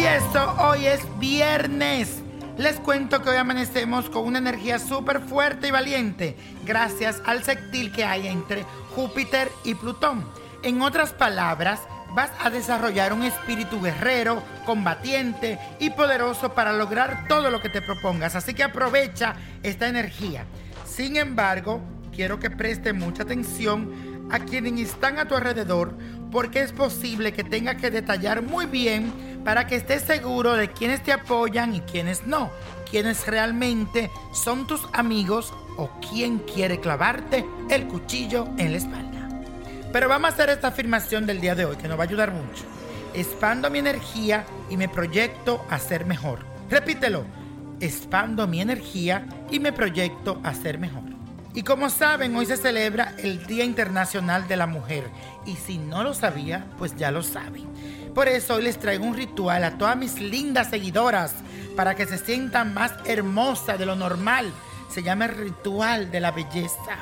Y esto hoy es viernes. Les cuento que hoy amanecemos con una energía súper fuerte y valiente gracias al sextil que hay entre Júpiter y Plutón. En otras palabras, vas a desarrollar un espíritu guerrero, combatiente y poderoso para lograr todo lo que te propongas. Así que aprovecha esta energía. Sin embargo, quiero que preste mucha atención a quienes están a tu alrededor porque es posible que tenga que detallar muy bien para que estés seguro de quienes te apoyan y quienes no, quienes realmente son tus amigos o quien quiere clavarte el cuchillo en la espalda. Pero vamos a hacer esta afirmación del día de hoy que nos va a ayudar mucho. Expando mi energía y me proyecto a ser mejor. Repítelo. Expando mi energía y me proyecto a ser mejor. Y como saben, hoy se celebra el Día Internacional de la Mujer. Y si no lo sabía, pues ya lo saben. Por eso hoy les traigo un ritual a todas mis lindas seguidoras para que se sientan más hermosas de lo normal. Se llama el ritual de la belleza.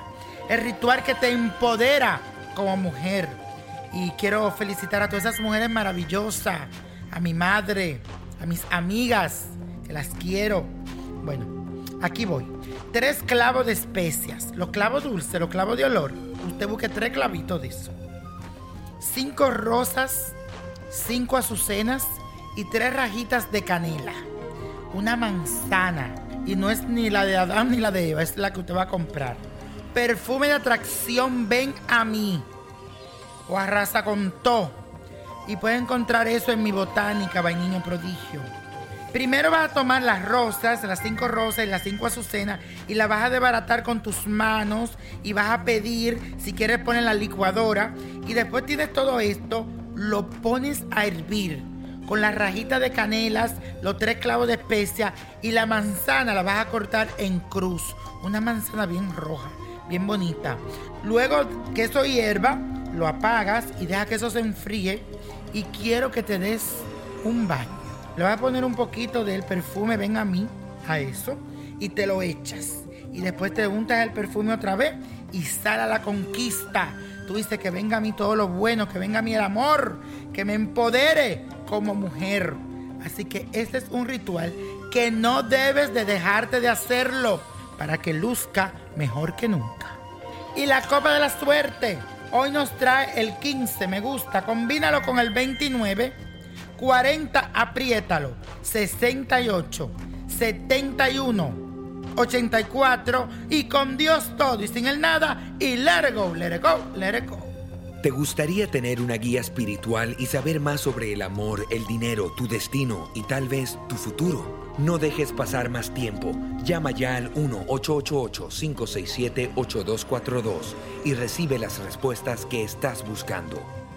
El ritual que te empodera como mujer. Y quiero felicitar a todas esas mujeres maravillosas, a mi madre, a mis amigas, las quiero. Bueno, aquí voy. Tres clavos de especias, los clavos dulces, los clavos de olor. Usted busque tres clavitos de eso. Cinco rosas, cinco azucenas y tres rajitas de canela. Una manzana. Y no es ni la de Adán ni la de Eva, es la que usted va a comprar. Perfume de atracción, ven a mí. O arrasa con todo. Y puede encontrar eso en mi botánica, vainillo prodigio. Primero vas a tomar las rosas, las cinco rosas y las cinco azucenas y las vas a desbaratar con tus manos y vas a pedir, si quieres poner la licuadora y después tienes todo esto, lo pones a hervir con las rajitas de canelas, los tres clavos de especia y la manzana la vas a cortar en cruz, una manzana bien roja, bien bonita. Luego que eso hierva, lo apagas y deja que eso se enfríe y quiero que te des un baño. Le vas a poner un poquito del perfume, ven a mí, a eso, y te lo echas. Y después te untas el perfume otra vez y sale a la conquista. Tú dices que venga a mí todo lo bueno, que venga a mí el amor, que me empodere como mujer. Así que este es un ritual que no debes de dejarte de hacerlo para que luzca mejor que nunca. Y la copa de la suerte. Hoy nos trae el 15, me gusta. Combínalo con el 29 40, apriétalo. 68, 71, 84 y con Dios todo y sin el nada y let it go, let it go, let it go. ¿Te gustaría tener una guía espiritual y saber más sobre el amor, el dinero, tu destino y tal vez tu futuro? No dejes pasar más tiempo. Llama ya al 1-888-567-8242 y recibe las respuestas que estás buscando.